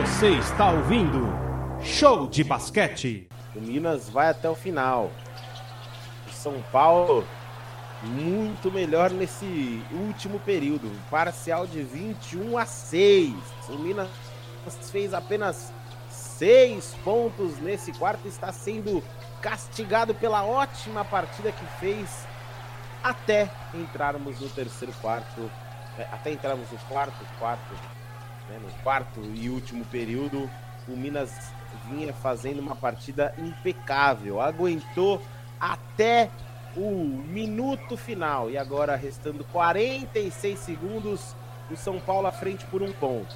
Você está ouvindo Show de Basquete. O Minas vai até o final. O São Paulo muito melhor nesse último período. Parcial de 21 a 6. O Minas fez apenas 6 pontos nesse quarto. Está sendo castigado pela ótima partida que fez até entrarmos no terceiro quarto. É, até entrarmos no quarto, quarto, né, no quarto e último período. O Minas vinha fazendo uma partida impecável. Aguentou até o minuto final. E agora, restando 46 segundos, o São Paulo à frente por um ponto.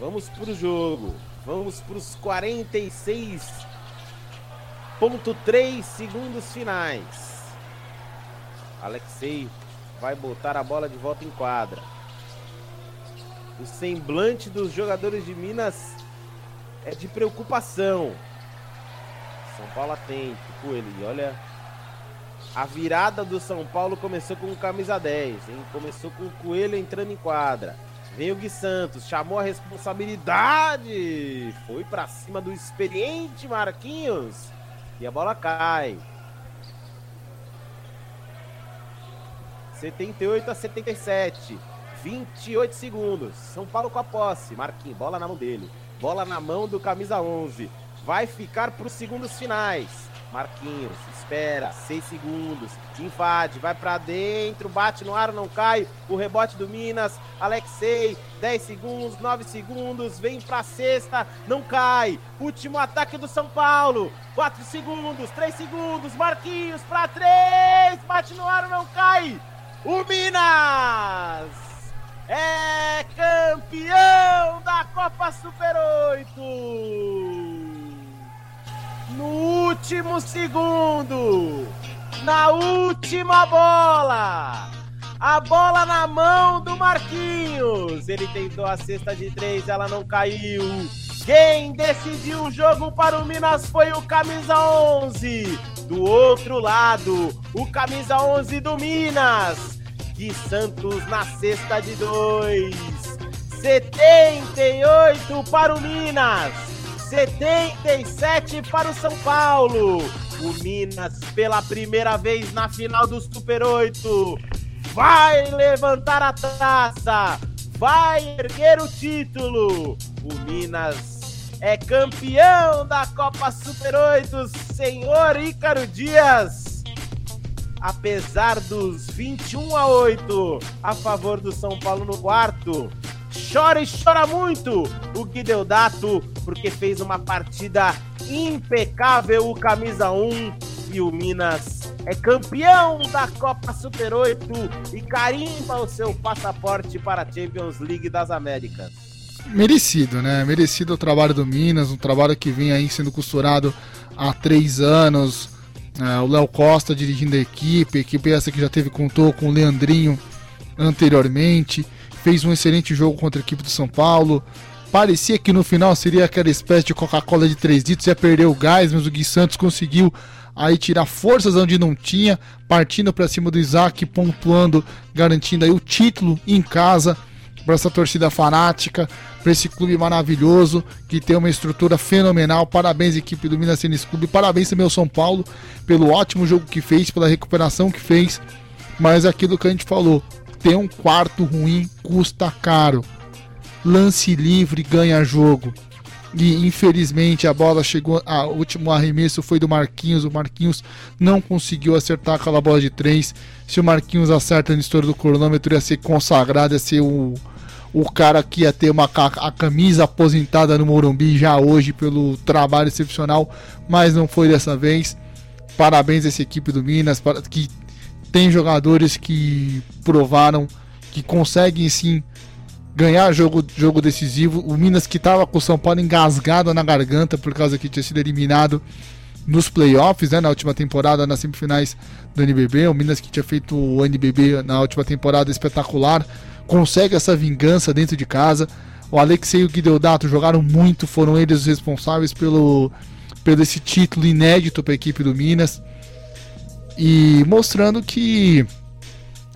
Vamos para o jogo. Vamos para os 46.3 segundos finais. Alexei vai botar a bola de volta em quadra. O semblante dos jogadores de Minas é de preocupação. São Paulo atento, Coelho. Olha, a virada do São Paulo começou com o camisa 10, hein? Começou com o Coelho entrando em quadra. Veio o Gui Santos, chamou a responsabilidade. Foi para cima do experiente Marquinhos. E a bola cai. 78 a 77. 28 segundos. São Paulo com a posse. Marquinhos, bola na mão dele. Bola na mão do camisa 11 vai ficar para os segundos finais. Marquinhos, espera, 6 segundos, invade, vai para dentro, bate no ar, não cai. O rebote do Minas, Alexei, 10 segundos, 9 segundos, vem para sexta, não cai. Último ataque do São Paulo, 4 segundos, 3 segundos, Marquinhos para 3, bate no ar, não cai. O Minas é campeão da Copa Super 8 no último segundo, na última bola. A bola na mão do Marquinhos. Ele tentou a cesta de três, ela não caiu. Quem decidiu o jogo para o Minas foi o camisa 11. Do outro lado, o camisa 11 do Minas. De Santos na cesta de dois. 78 para o Minas. 77 para o São Paulo. O Minas, pela primeira vez na final do Super 8, vai levantar a taça, vai erguer o título. O Minas é campeão da Copa Super 8, senhor Ícaro Dias. Apesar dos 21 a 8 a favor do São Paulo no quarto, chora e chora muito o Guideodato, porque fez uma partida impecável o camisa 1 e o Minas é campeão da Copa Super 8 e carimba o seu passaporte para a Champions League das Américas. Merecido, né? Merecido o trabalho do Minas, um trabalho que vem aí sendo costurado há três anos. É, o Léo Costa dirigindo a equipe, equipe essa que já teve contou com o Leandrinho anteriormente fez um excelente jogo contra a equipe do São Paulo. Parecia que no final seria aquela espécie de Coca-Cola de três litros, ia perder o gás, mas o Gui Santos conseguiu aí tirar forças onde não tinha, partindo para cima do Isaac, pontuando, garantindo aí o título em casa para essa torcida fanática, para esse clube maravilhoso que tem uma estrutura fenomenal. Parabéns equipe do Minas Tênis Clube, parabéns também ao São Paulo pelo ótimo jogo que fez, pela recuperação que fez. Mas aquilo que a gente falou, ter um quarto ruim custa caro. Lance livre ganha jogo. E infelizmente a bola chegou. A último arremesso foi do Marquinhos. O Marquinhos não conseguiu acertar aquela bola de três. Se o Marquinhos acerta no estouro do cronômetro, ia ser consagrado, ia ser o, o cara que ia ter uma, a camisa aposentada no Morumbi já hoje pelo trabalho excepcional, mas não foi dessa vez. Parabéns a essa equipe do Minas, que tem jogadores que provaram que conseguem sim ganhar jogo, jogo decisivo. O Minas que estava com o São Paulo engasgado na garganta por causa que tinha sido eliminado nos playoffs, né, na última temporada, nas semifinais do NBB. O Minas que tinha feito o NBB na última temporada espetacular, consegue essa vingança dentro de casa. O Alexei e o Guideodato jogaram muito, foram eles os responsáveis pelo, pelo esse título inédito para a equipe do Minas e mostrando que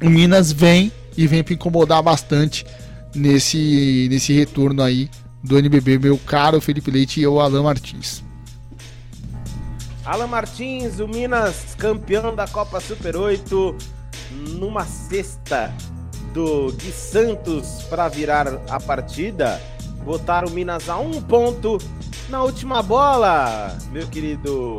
o Minas vem e vem para incomodar bastante nesse, nesse retorno aí do NBB, meu caro Felipe Leite e o Alan Martins. Alan Martins, o Minas campeão da Copa Super 8, numa cesta do Gui Santos para virar a partida. Botaram o Minas a um ponto na última bola, meu querido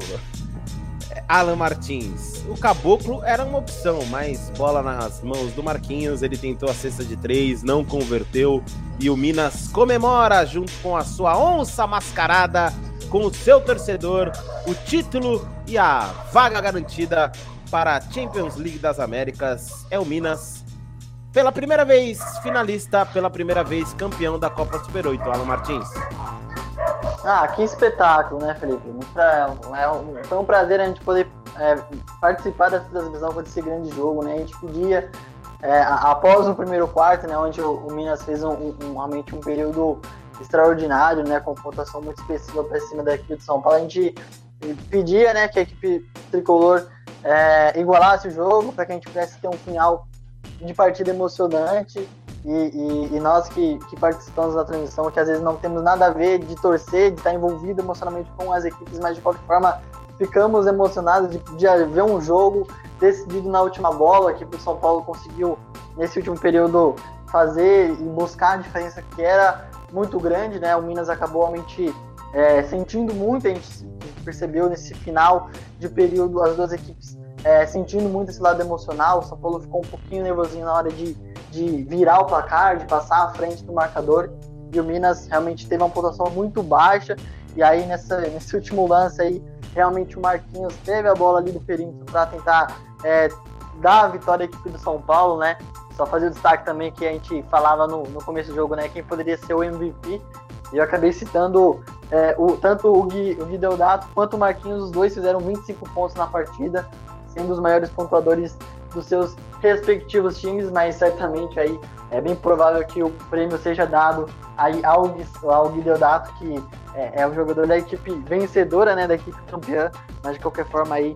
Alan Martins. O Caboclo era uma opção, mas bola nas mãos do Marquinhos. Ele tentou a cesta de três, não converteu. E o Minas comemora junto com a sua onça mascarada com o seu torcedor, o título e a vaga garantida para a Champions League das Américas. É o Minas, pela primeira vez finalista, pela primeira vez campeão da Copa Super 8, Alan Martins. Ah, que espetáculo, né, Felipe? É um, foi um prazer a gente poder é, participar dessa transmissão com esse grande jogo, né? A gente podia, é, após o primeiro quarto, né, onde o, o Minas fez um, um, realmente um período extraordinário, né, com pontuação muito específica para cima da equipe de São Paulo. A gente pedia, né, que a equipe tricolor é, igualasse o jogo para que a gente pudesse ter um final de partida emocionante. E, e, e, nós que, que, participamos da transmissão, que às vezes não temos nada a ver de torcer, de estar envolvido emocionalmente com as equipes, mas de qualquer forma ficamos emocionados de, de ver um jogo decidido na última bola, que o São Paulo conseguiu, nesse último período, fazer e buscar a diferença que era muito grande, né? O Minas acabou realmente é, sentindo muito, a gente percebeu nesse final de período as duas equipes é, sentindo muito esse lado emocional. O São Paulo ficou um pouquinho nervosinho na hora de, de virar o placar, de passar à frente do marcador. E o Minas realmente teve uma pontuação muito baixa. E aí, nessa, nesse último lance aí, realmente o Marquinhos teve a bola ali do perímetro para tentar é, dar a vitória à equipe do São Paulo, né? Só fazer o destaque também que a gente falava no, no começo do jogo, né? Quem poderia ser o MVP. E eu acabei citando é, o, tanto o Gui, o Gui Deodato quanto o Marquinhos, os dois fizeram 25 pontos na partida, sendo os maiores pontuadores dos seus respectivos times, mas certamente aí é bem provável que o prêmio seja dado aí ao, ao Gui Deodato, que é, é, o jogador da equipe vencedora, né, da equipe campeã, mas de qualquer forma aí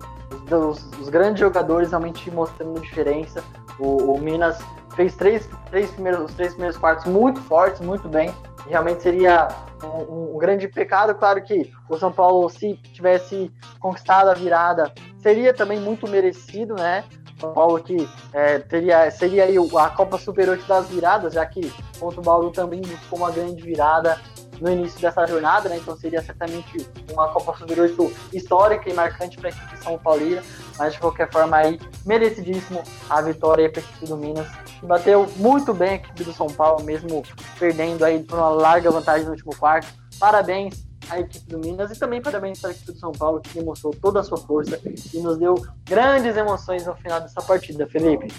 os, os grandes jogadores realmente mostrando diferença, o, o Minas fez três, três primeiros, os três primeiros quartos muito fortes, muito bem. Realmente seria um, um, grande pecado. Claro que o São Paulo, se tivesse conquistado a virada, seria também muito merecido, né? São Paulo que é, teria, seria a Copa Super 8 das viradas, já que contra o Bauru também buscou uma grande virada no início dessa jornada, né? Então seria certamente uma Copa 8 histórica e marcante para a equipe São Paulina, mas de qualquer forma aí merecidíssimo a vitória para a equipe do Minas, que bateu muito bem a equipe do São Paulo, mesmo perdendo aí por uma larga vantagem no último quarto. Parabéns à equipe do Minas e também parabéns para a equipe do São Paulo, que demonstrou toda a sua força e nos deu grandes emoções no final dessa partida, Felipe.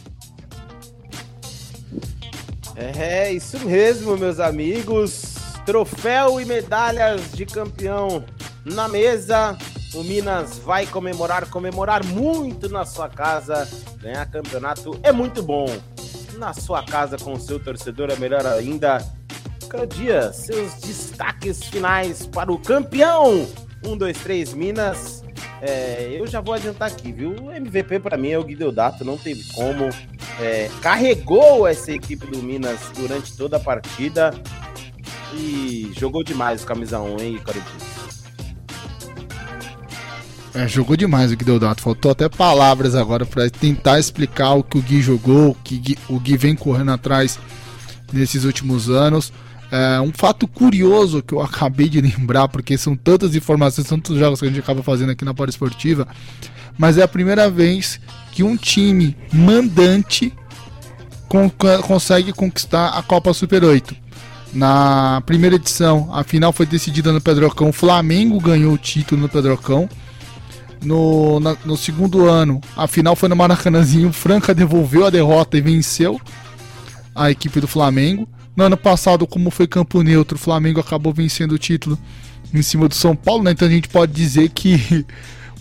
É, isso mesmo, meus amigos troféu e medalhas de campeão na mesa. O Minas vai comemorar, comemorar muito na sua casa. Ganhar campeonato é muito bom. Na sua casa com o seu torcedor é melhor ainda. Cada dia, seus destaques finais para o campeão. 1, 2, 3 Minas. É, eu já vou adiantar aqui, viu? O MVP para mim é o Guideodato, não teve como. É, carregou essa equipe do Minas durante toda a partida. E jogou demais o camisa 1, hein, Corinthians? É, jogou demais o Gui Deodato. Faltou até palavras agora para tentar explicar o que o Gui jogou, o que o Gui vem correndo atrás nesses últimos anos. É, um fato curioso que eu acabei de lembrar, porque são tantas informações, tantos jogos que a gente acaba fazendo aqui na Esportiva, mas é a primeira vez que um time mandante con consegue conquistar a Copa Super 8. Na primeira edição, a final foi decidida no Pedrocão. O Flamengo ganhou o título no Pedrocão. No, na, no segundo ano, a final foi no Maracanãzinho. Franca devolveu a derrota e venceu a equipe do Flamengo. No ano passado, como foi campo neutro, o Flamengo acabou vencendo o título em cima do São Paulo, né? Então a gente pode dizer que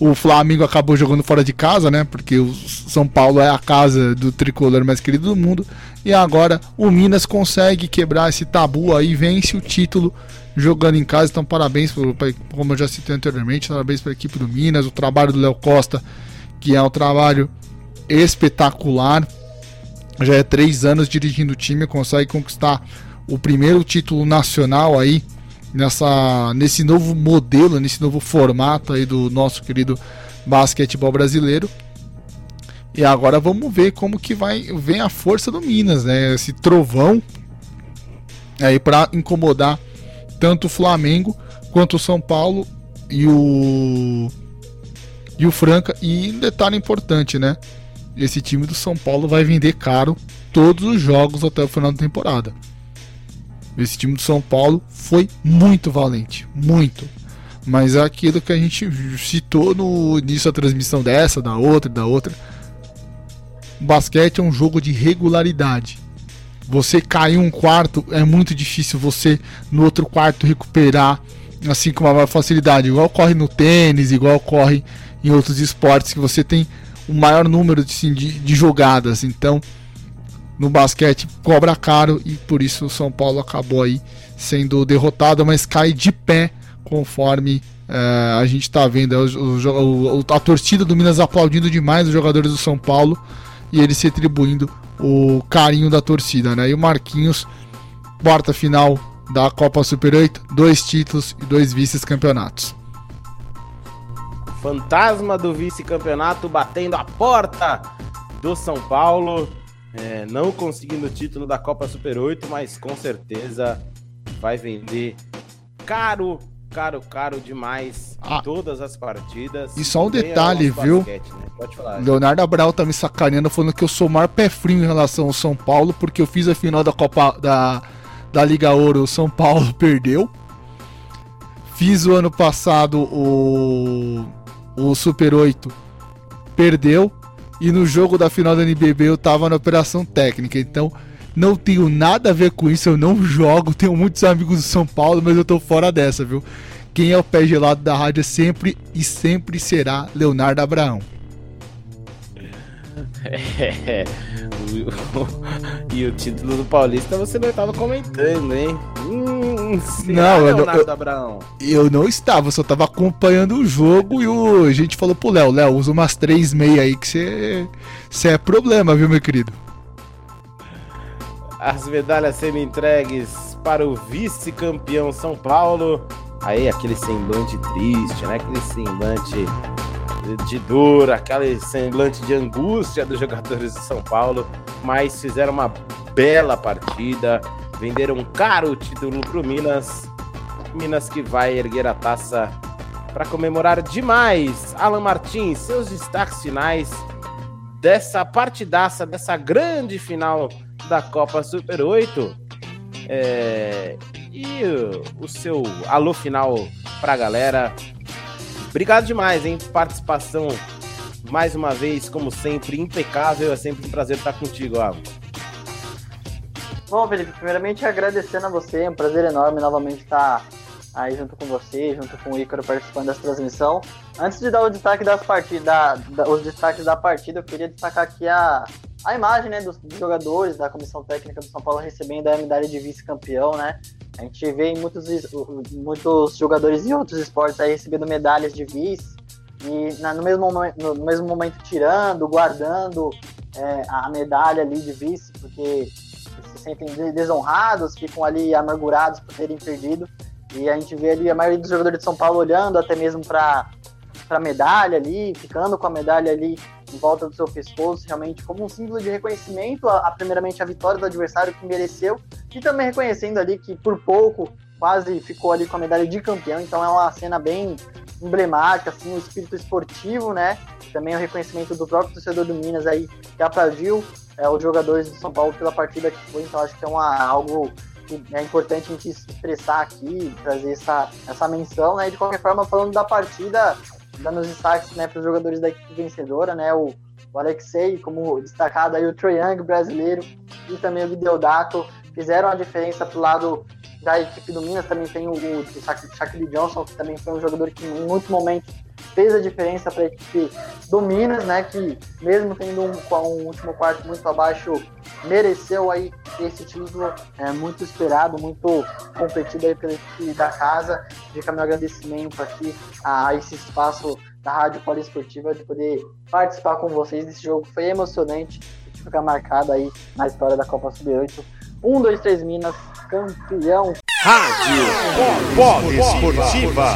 o Flamengo acabou jogando fora de casa, né? Porque o São Paulo é a casa do tricolor mais querido do mundo. E agora o Minas consegue quebrar esse tabu aí, vence o título jogando em casa. Então, parabéns, como eu já citei anteriormente, parabéns para a equipe do Minas, o trabalho do Léo Costa, que é um trabalho espetacular. já é três anos dirigindo o time, consegue conquistar o primeiro título nacional aí nessa, nesse novo modelo, nesse novo formato aí do nosso querido basquetebol brasileiro. E agora vamos ver como que vai vem a força do Minas, né? Esse trovão aí para incomodar tanto o Flamengo quanto o São Paulo e o e o Franca e um detalhe importante, né? Esse time do São Paulo vai vender caro todos os jogos até o final da temporada. Esse time do São Paulo foi muito valente, muito. Mas é aquilo que a gente citou no início da transmissão dessa, da outra, da outra. O basquete é um jogo de regularidade. Você cair um quarto é muito difícil você no outro quarto recuperar assim com uma facilidade, igual ocorre no tênis, igual ocorre em outros esportes que você tem o maior número assim, de, de jogadas. Então, no basquete cobra caro e por isso o São Paulo acabou aí sendo derrotado, mas cai de pé conforme uh, a gente está vendo o, o, a torcida do Minas aplaudindo demais os jogadores do São Paulo e eles se atribuindo o carinho da torcida, né? E o Marquinhos, quarta final da Copa Super 8, dois títulos e dois vice-campeonatos. Fantasma do vice-campeonato batendo a porta do São Paulo. É, não conseguindo o título da Copa Super 8, mas com certeza vai vender caro, caro, caro demais ah, todas as partidas. E só um detalhe, viu? Basquete, né? Pode falar. Leonardo Abral tá me sacaneando falando que eu sou o maior pé frio em relação ao São Paulo, porque eu fiz a final da Copa da, da Liga Ouro, o São Paulo perdeu. Fiz o ano passado o, o Super 8, perdeu. E no jogo da final da NBB eu tava na operação técnica, então não tenho nada a ver com isso, eu não jogo, tenho muitos amigos do São Paulo, mas eu tô fora dessa, viu? Quem é o pé gelado da rádio é sempre e sempre será Leonardo Abraão. É, e o título do Paulista você não estava comentando, hein? Hum, não, eu, eu, eu, não estava, só estava acompanhando o jogo e o, a gente falou pro Léo, Léo, usa umas três meia aí que você é problema, viu, meu querido? As medalhas sendo entregues para o vice-campeão São Paulo. Aí aquele semblante triste, né? Aquele semblante de dor, aquele semblante de angústia dos jogadores de São Paulo, mas fizeram uma bela partida, venderam caro o título para o Minas. Minas que vai erguer a taça para comemorar demais. Alan Martins, seus destaques finais dessa partidaça, dessa grande final da Copa Super 8. É... E o, o seu alô final para a galera Obrigado demais, hein? Participação mais uma vez, como sempre, impecável. É sempre um prazer estar contigo, Alan. Bom, Felipe, primeiramente agradecendo a você, é um prazer enorme novamente estar aí junto com você, junto com o Ícaro participando dessa transmissão. Antes de dar o destaque das partidas, da, os destaques da partida, eu queria destacar aqui a, a imagem né, dos, dos jogadores da comissão técnica do São Paulo recebendo a medalha de vice-campeão, né? A gente vê muitos, muitos jogadores em outros esportes aí recebendo medalhas de vice e na, no, mesmo, no mesmo momento tirando, guardando é, a medalha ali de vice, porque se sentem desonrados, ficam ali amargurados por terem perdido. E a gente vê ali a maioria dos jogadores de São Paulo olhando até mesmo para a medalha ali, ficando com a medalha ali em volta do seu pescoço, realmente como um símbolo de reconhecimento a, a, primeiramente a vitória do adversário que mereceu e também reconhecendo ali que por pouco quase ficou ali com a medalha de campeão, então é uma cena bem emblemática, assim, o espírito esportivo, né? Também o reconhecimento do próprio torcedor do Minas aí que aplaudiu é, os jogadores do São Paulo pela partida que foi, então acho que é uma, algo que é importante a gente expressar aqui, trazer essa, essa menção, né? De qualquer forma, falando da partida, dando os destaques né, para os jogadores da equipe vencedora, né? O, o Alexei, como destacado aí, o Troy Young brasileiro e também o Videodato fizeram a diferença para o lado da equipe do Minas. Também tem o, o, o Shaquille Johnson, que também foi um jogador que em muitos momentos fez a diferença para a equipe do Minas, né? Que mesmo tendo um, um, último quarto muito abaixo, mereceu aí esse título é, muito esperado, muito competido aí pela equipe da casa. Fica meu agradecimento aqui a esse espaço da Rádio Poliesportiva de poder participar com vocês desse jogo. Foi emocionante ficar marcado aí na história da Copa Sub-8. 1, 2, 3 Minas, campeão. Rádio Pó Esportiva.